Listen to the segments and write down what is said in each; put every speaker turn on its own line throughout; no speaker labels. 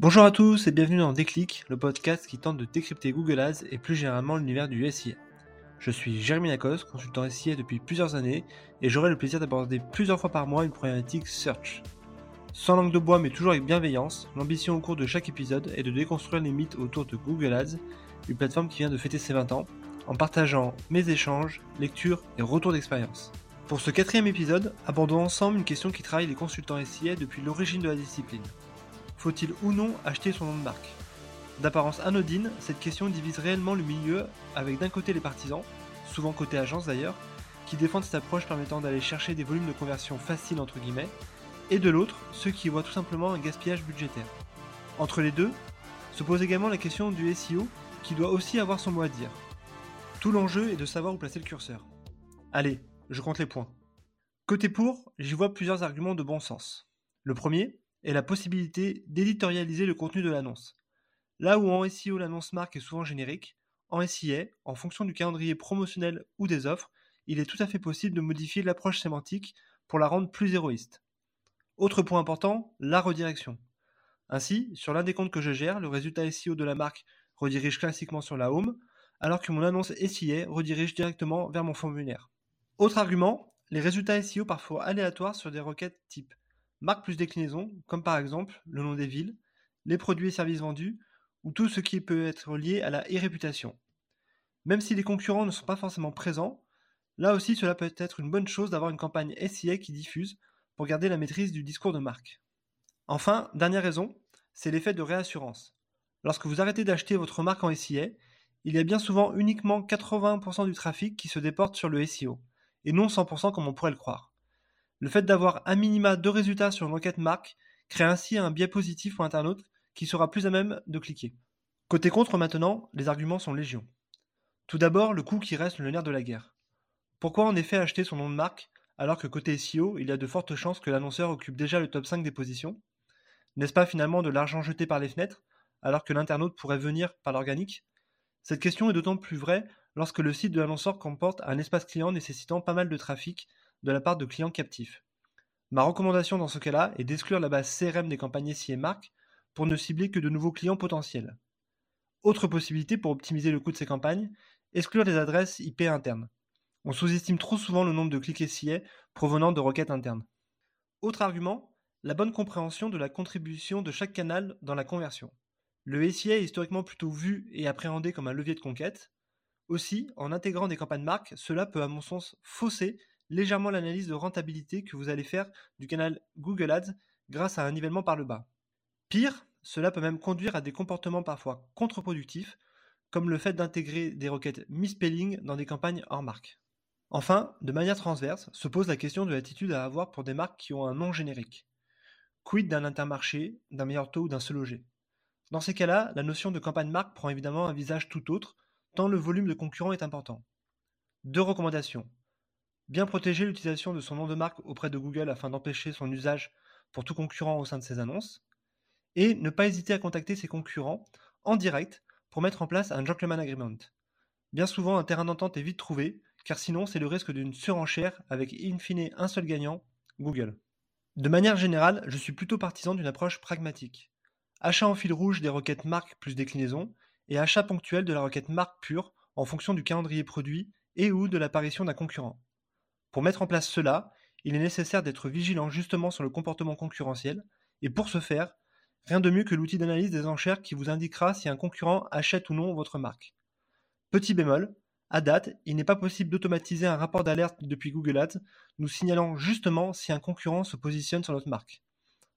Bonjour à tous et bienvenue dans Déclic, le podcast qui tente de décrypter Google Ads et plus généralement l'univers du SIA. Je suis Jérémy Lacoste, consultant SIA depuis plusieurs années et j'aurai le plaisir d'aborder plusieurs fois par mois une problématique search. Sans langue de bois mais toujours avec bienveillance, l'ambition au cours de chaque épisode est de déconstruire les mythes autour de Google Ads, une plateforme qui vient de fêter ses 20 ans, en partageant mes échanges, lectures et retours d'expérience. Pour ce quatrième épisode, abordons ensemble une question qui travaille les consultants SIA depuis l'origine de la discipline. Faut-il ou non acheter son nom de marque? D'apparence anodine, cette question divise réellement le milieu avec d'un côté les partisans, souvent côté agence d'ailleurs, qui défendent cette approche permettant d'aller chercher des volumes de conversion faciles entre guillemets, et de l'autre, ceux qui voient tout simplement un gaspillage budgétaire. Entre les deux, se pose également la question du SEO qui doit aussi avoir son mot à dire. Tout l'enjeu est de savoir où placer le curseur. Allez, je compte les points. Côté pour, j'y vois plusieurs arguments de bon sens. Le premier est la possibilité d'éditorialiser le contenu de l'annonce. Là où en SEO l'annonce marque est souvent générique, en SIA, en fonction du calendrier promotionnel ou des offres, il est tout à fait possible de modifier l'approche sémantique pour la rendre plus héroïste. Autre point important, la redirection. Ainsi, sur l'un des comptes que je gère, le résultat SEO de la marque redirige classiquement sur la home, alors que mon annonce SIA redirige directement vers mon formulaire. Autre argument, les résultats SEO parfois aléatoires sur des requêtes type marque plus déclinaison, comme par exemple le nom des villes, les produits et services vendus, ou tout ce qui peut être lié à la e-réputation. Même si les concurrents ne sont pas forcément présents, là aussi cela peut être une bonne chose d'avoir une campagne SIA qui diffuse pour garder la maîtrise du discours de marque. Enfin, dernière raison, c'est l'effet de réassurance. Lorsque vous arrêtez d'acheter votre marque en SIA, il y a bien souvent uniquement 80% du trafic qui se déporte sur le SEO et non 100% comme on pourrait le croire. Le fait d'avoir un minima deux résultats sur une enquête marque crée ainsi un biais positif pour l'internaute qui sera plus à même de cliquer. Côté contre maintenant, les arguments sont légion. Tout d'abord, le coût qui reste le nerf de la guerre. Pourquoi en effet acheter son nom de marque alors que côté SEO, il y a de fortes chances que l'annonceur occupe déjà le top 5 des positions? N'est-ce pas finalement de l'argent jeté par les fenêtres alors que l'internaute pourrait venir par l'organique? Cette question est d'autant plus vraie lorsque le site de l'annonceur comporte un espace client nécessitant pas mal de trafic de la part de clients captifs. Ma recommandation dans ce cas-là est d'exclure la base CRM des campagnes SIA marques pour ne cibler que de nouveaux clients potentiels. Autre possibilité pour optimiser le coût de ces campagnes, exclure les adresses IP internes. On sous-estime trop souvent le nombre de clics SIA provenant de requêtes internes. Autre argument, la bonne compréhension de la contribution de chaque canal dans la conversion. Le SIA est historiquement plutôt vu et appréhendé comme un levier de conquête, aussi, en intégrant des campagnes marques, cela peut à mon sens fausser légèrement l'analyse de rentabilité que vous allez faire du canal Google Ads grâce à un nivellement par le bas. Pire, cela peut même conduire à des comportements parfois contre-productifs, comme le fait d'intégrer des requêtes misspelling dans des campagnes hors marque. Enfin, de manière transverse, se pose la question de l'attitude à avoir pour des marques qui ont un nom générique. Quid d'un intermarché, d'un meilleur taux ou d'un seul loger Dans ces cas-là, la notion de campagne marque prend évidemment un visage tout autre, tant le volume de concurrents est important. Deux recommandations. Bien protéger l'utilisation de son nom de marque auprès de Google afin d'empêcher son usage pour tout concurrent au sein de ses annonces. Et ne pas hésiter à contacter ses concurrents en direct pour mettre en place un gentleman agreement. Bien souvent, un terrain d'entente est vite trouvé, car sinon c'est le risque d'une surenchère avec in fine un seul gagnant, Google. De manière générale, je suis plutôt partisan d'une approche pragmatique. Achat en fil rouge des requêtes marque plus déclinaison, et achat ponctuel de la requête marque pure en fonction du calendrier produit et ou de l'apparition d'un concurrent. Pour mettre en place cela, il est nécessaire d'être vigilant justement sur le comportement concurrentiel, et pour ce faire, rien de mieux que l'outil d'analyse des enchères qui vous indiquera si un concurrent achète ou non votre marque. Petit bémol, à date, il n'est pas possible d'automatiser un rapport d'alerte depuis Google Ads nous signalant justement si un concurrent se positionne sur notre marque.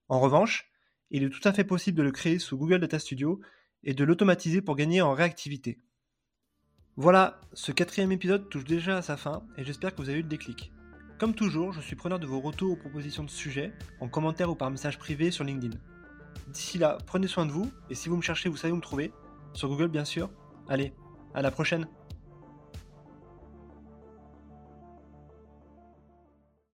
En revanche, il est tout à fait possible de le créer sous Google Data Studio et de l'automatiser pour gagner en réactivité. Voilà, ce quatrième épisode touche déjà à sa fin et j'espère que vous avez eu le déclic. Comme toujours, je suis preneur de vos retours ou propositions de sujets, en commentaire ou par message privé sur LinkedIn. D'ici là, prenez soin de vous, et si vous me cherchez, vous savez où me trouver, sur Google bien sûr. Allez, à la prochaine